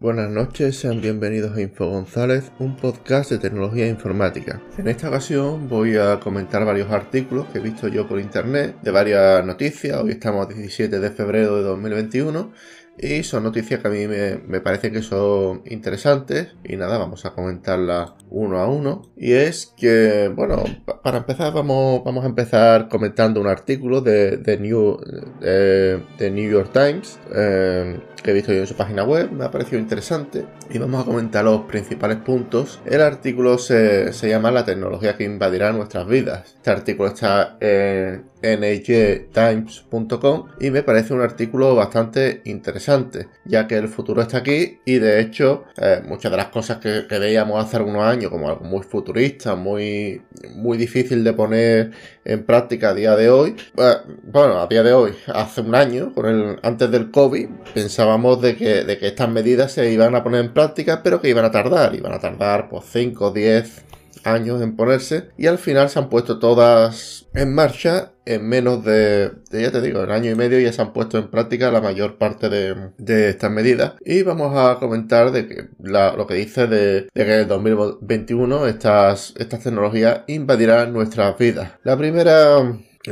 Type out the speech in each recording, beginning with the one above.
Buenas noches, sean bienvenidos a Info González, un podcast de tecnología informática. En esta ocasión voy a comentar varios artículos que he visto yo por internet de varias noticias. Hoy estamos a 17 de febrero de 2021 y son noticias que a mí me, me parecen que son interesantes y nada, vamos a comentarlas uno a uno. Y es que, bueno, para empezar vamos, vamos a empezar comentando un artículo de, de New, de, New York Times eh, que he visto yo en su página web, me ha parecido interesante y vamos a comentar los principales puntos. El artículo se, se llama La tecnología que invadirá nuestras vidas. Este artículo está en nhtimes.com y me parece un artículo bastante interesante, ya que el futuro está aquí y de hecho eh, muchas de las cosas que, veíamos hace algunos años como algo muy futurista, muy, muy difícil de poner en práctica a día de hoy, eh, bueno, a día de hoy, hace un año, el, antes del COVID, pensábamos de que, de que estas medidas se iban a poner en práctica, pero que iban a tardar, iban a tardar pues 5, 10, años en ponerse y al final se han puesto todas en marcha en menos de, ya te digo, en año y medio ya se han puesto en práctica la mayor parte de, estas medidas y vamos a comentar de que lo que dice de, que en el 2021 estas, estas tecnologías invadirán nuestras vidas. La primera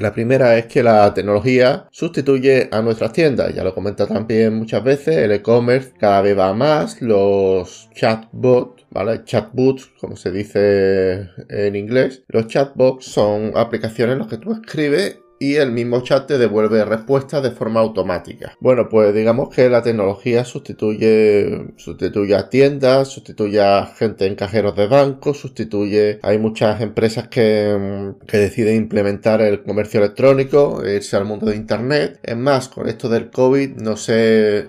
la primera es que la tecnología sustituye a nuestras tiendas, ya lo comenta también muchas veces, el e-commerce cada vez va más, los chatbots, ¿vale? Chatbots, como se dice en inglés. Los chatbots son aplicaciones en las que tú escribes y el mismo chat te devuelve respuestas de forma automática. Bueno, pues digamos que la tecnología sustituye, sustituye a tiendas, sustituye a gente en cajeros de banco, sustituye, hay muchas empresas que, que deciden implementar el comercio electrónico, irse al mundo de internet. Es más, con esto del COVID, no sé,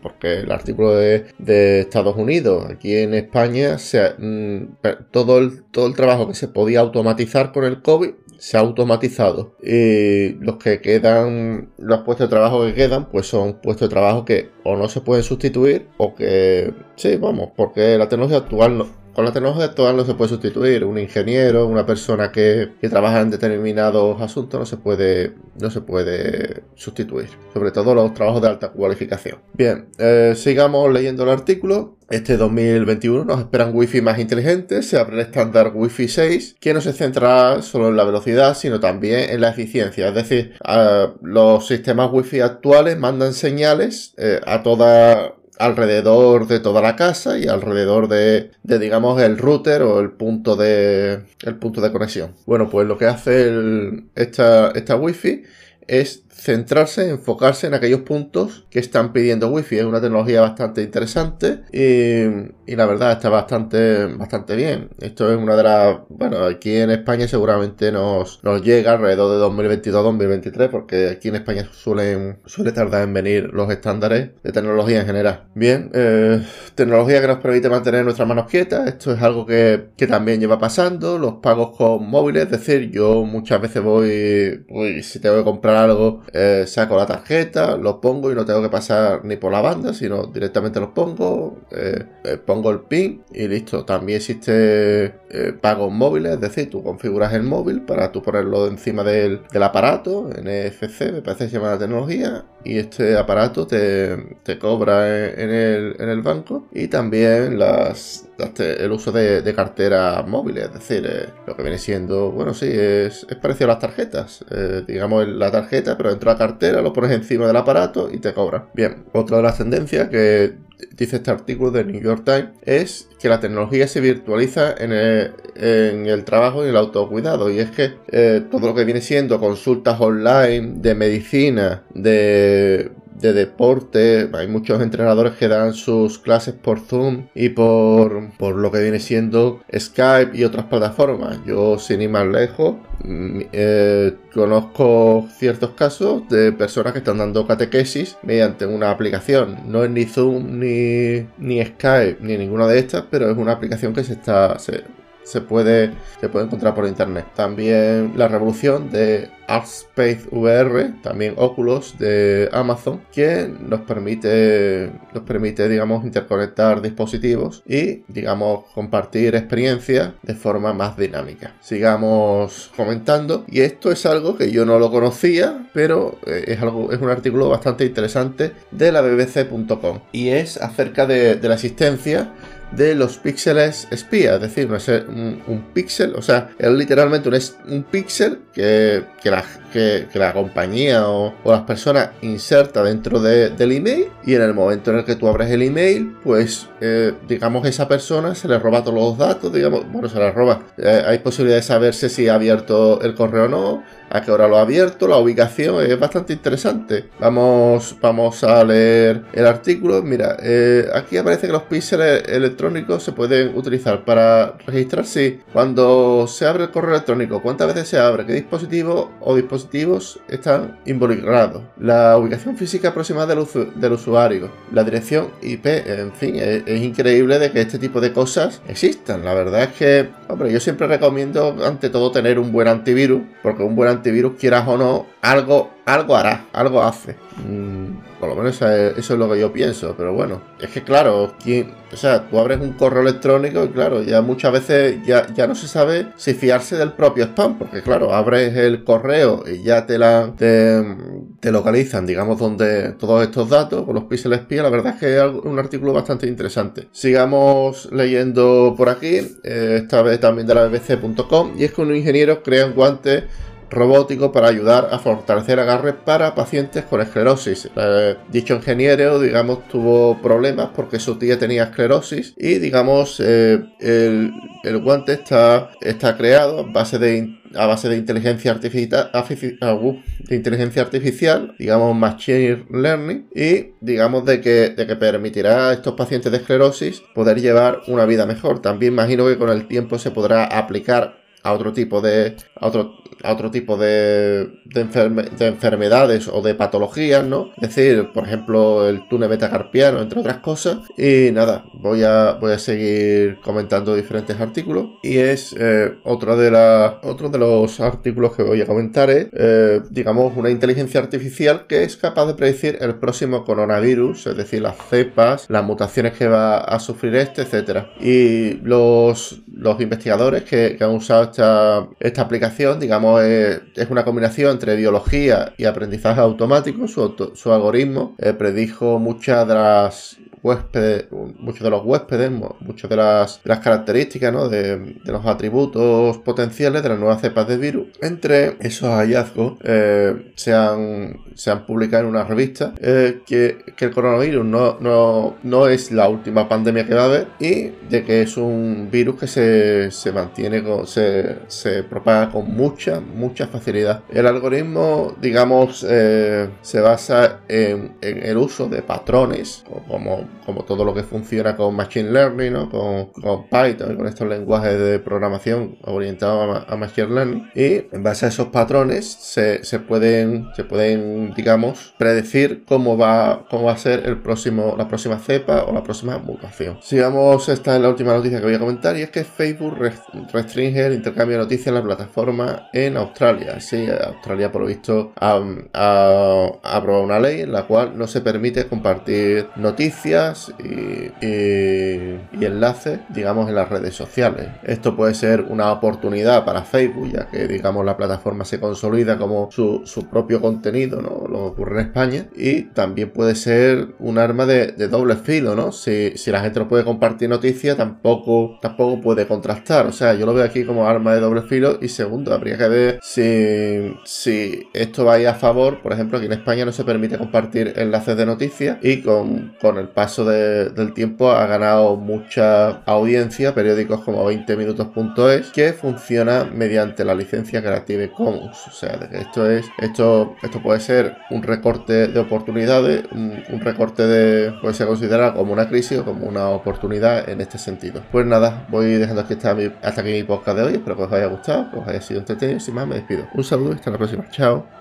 porque el artículo de, de, Estados Unidos, aquí en España, se, mm, todo, el, todo el trabajo que se podía automatizar con el COVID se ha automatizado. Y los que quedan, los puestos de trabajo que quedan, pues son puestos de trabajo que o no se pueden sustituir o que, sí, vamos, porque la tecnología actual no, con la tecnología actual no se puede sustituir. Un ingeniero, una persona que, trabaja en determinados asuntos no se puede, no se puede sustituir. Sobre todo los trabajos de alta cualificación. Bien, eh, sigamos leyendo el artículo. Este 2021 nos esperan Wi-Fi más inteligentes, se abre el estándar Wi-Fi 6, que no se centra solo en la velocidad, sino también en la eficiencia. Es decir, los sistemas Wi-Fi actuales mandan señales eh, a toda alrededor de toda la casa y alrededor de, de, digamos el router o el punto de el punto de conexión. Bueno, pues lo que hace esta, esta wifi es centrarse, enfocarse en aquellos puntos que están pidiendo wifi. Es una tecnología bastante interesante y, la verdad está bastante, bastante bien. Esto es una de las, bueno, aquí en España seguramente nos, nos llega alrededor de 2022-2023 porque aquí en España suelen, suele tardar en venir los estándares de tecnología en general. Bien, eh, tecnología que nos permite mantener nuestras manos quietas. Esto es algo que, que también lleva pasando. Los pagos con móviles, es decir, yo muchas veces voy, voy si tengo que comprar algo eh, saco la tarjeta, lo pongo y no tengo que pasar ni por la banda, sino directamente los pongo, eh, eh, pongo el PIN y listo. También existe pagos móviles, es decir, tú configuras el móvil para tú ponerlo encima del, aparato, NFC, me parece que se llama la tecnología, y este aparato te, cobra en, el, en el banco y también las, el uso de, carteras móviles, es decir, lo que viene siendo, bueno, sí, es, parecido a las tarjetas, digamos la tarjeta, pero dentro de la cartera, lo pones encima del aparato y te cobra. Bien, otra de las tendencias que dice este artículo de New York Times es que la tecnología se virtualiza en el, trabajo y el autocuidado. Y es que eh, todo lo que viene siendo consultas online de medicina, de de deporte. Hay muchos entrenadores que dan sus clases por Zoom y por, por lo que viene siendo Skype y otras plataformas. Yo, sin ir más lejos, mm, eh, conozco ciertos casos de personas que están dando catequesis mediante una aplicación. No es ni Zoom, ni, ni Skype, ni ninguna de estas, pero es una aplicación que se está puede, se puede encontrar por internet. También la revolución de ArtSpace VR, también Oculus de Amazon, que nos permite, nos permite, digamos, interconectar dispositivos y, digamos, compartir experiencias de forma más dinámica. Sigamos comentando, y esto es algo que yo no lo conocía, pero eh, es, algo, es un artículo bastante interesante de la bbc.com y es acerca de la existencia de los píxeles espía, es decir, un, un píxel, o sea, es literalmente un, píxel que, que, la, que, compañía o, las personas inserta dentro del email y en el momento en el que tú abres el email, pues eh, digamos esa persona se le roba todos los datos, digamos, bueno, se le roba. Eh, hay posibilidad de saberse si ha abierto el correo o no, a qué hora lo ha abierto, la ubicación es bastante interesante. Vamos, vamos a leer el artículo. Mira, eh, aquí aparece que los píxeles electrónicos se pueden utilizar para registrar si cuando se abre el correo electrónico, cuántas veces se abre, qué dispositivo o dispositivos están involucrados, la ubicación física aproximada del, usuario, la dirección IP, en fin, es, es increíble de que este tipo de cosas existan. La verdad es que, hombre, yo siempre recomiendo ante todo tener un buen antivirus, porque un buen antivirus, quieras o no, algo, algo hará, algo hace. Mm, por lo menos eso es, lo que yo pienso, pero bueno, es que claro, ¿quién, o sea, tú abres un correo electrónico y claro, ya muchas veces ya, ya no se sabe si fiarse del propio spam, porque claro, abres el correo y ya te la te, localizan, digamos, donde todos estos datos con los píxeles espía, la verdad es que es un artículo bastante interesante. Sigamos leyendo por aquí, eh, esta vez también de la bbc.com, y es que un ingeniero crea un guante robótico para ayudar a fortalecer agarre para pacientes con esclerosis. Eh, dicho ingeniero, digamos, tuvo problemas porque su tía tenía esclerosis y, digamos, eh, el, guante está, está creado a base de a base de inteligencia artificial, ah, de inteligencia artificial, digamos machine learning, y digamos de que, de que permitirá a estos pacientes de esclerosis poder llevar una vida mejor. También imagino que con el tiempo se podrá aplicar a otro tipo de a otro, a otro tipo de, de, enfermedades o de patologías, ¿no? Es decir, por ejemplo, el túnel metacarpiano, entre otras cosas. Y nada, voy a, voy a seguir comentando diferentes artículos. Y es eh, otro, de la, otro de los artículos que voy a comentar es, eh, digamos, una inteligencia artificial que es capaz de predecir el próximo coronavirus, es decir, las cepas, las mutaciones que va a sufrir este, etcétera. Y los, los investigadores que, que han usado esta, esta aplicación, digamos, es, una combinación entre biología y aprendizaje automático. Su, su algoritmo eh, predijo muchas de las huéspedes, muchos de los huéspedes, muchas de las, características, ¿no? de, los atributos potenciales de las nuevas cepas de virus. Entre esos hallazgos eh, se, han, se han publicado en una revista eh, que, el coronavirus no, no, no, es la última pandemia que va a haber y de que es un virus que se, se mantiene, con, se, se propaga con mucha, mucha facilidad. El algoritmo, digamos, eh, se basa en, en el uso de patrones, como como todo lo que funciona con Machine Learning, con, Python, con estos lenguajes de programación orientados a, Machine Learning. Y en base a esos patrones se, pueden, se pueden, digamos, predecir cómo va, cómo va a ser el próximo, la próxima cepa o la próxima mutación. Sigamos, esta es la última noticia que voy a comentar y es que Facebook restringe el intercambio de noticias en la plataforma en Australia. Sí, Australia por lo visto ha aprobado una ley en la cual no se permite compartir noticias y, enlaces, digamos, en las redes sociales. Esto puede ser una oportunidad para Facebook, ya que, digamos, la plataforma se consolida como su, propio contenido, ¿no? Lo ocurre en España. Y también puede ser un arma de, doble filo, ¿no? Si, la gente no puede compartir noticias, tampoco, tampoco puede contrastar. O sea, yo lo veo aquí como arma de doble filo. Y segundo, habría que ver si, si esto va a ir a favor. Por ejemplo, aquí en España no se permite compartir enlaces de noticias y con, con el paso del tiempo ha ganado mucha audiencia, periódicos como 20minutos.es, que funciona mediante la licencia Creative Commons. O sea, de esto es, esto, esto puede ser un recorte de oportunidades, un, recorte de, puede ser considerado como una crisis o como una oportunidad en este sentido. Pues nada, voy dejando aquí hasta, hasta aquí mi podcast de hoy. Espero que os haya gustado, que os haya sido entretenido. Sin más, me despido. Un saludo hasta la próxima. Chao.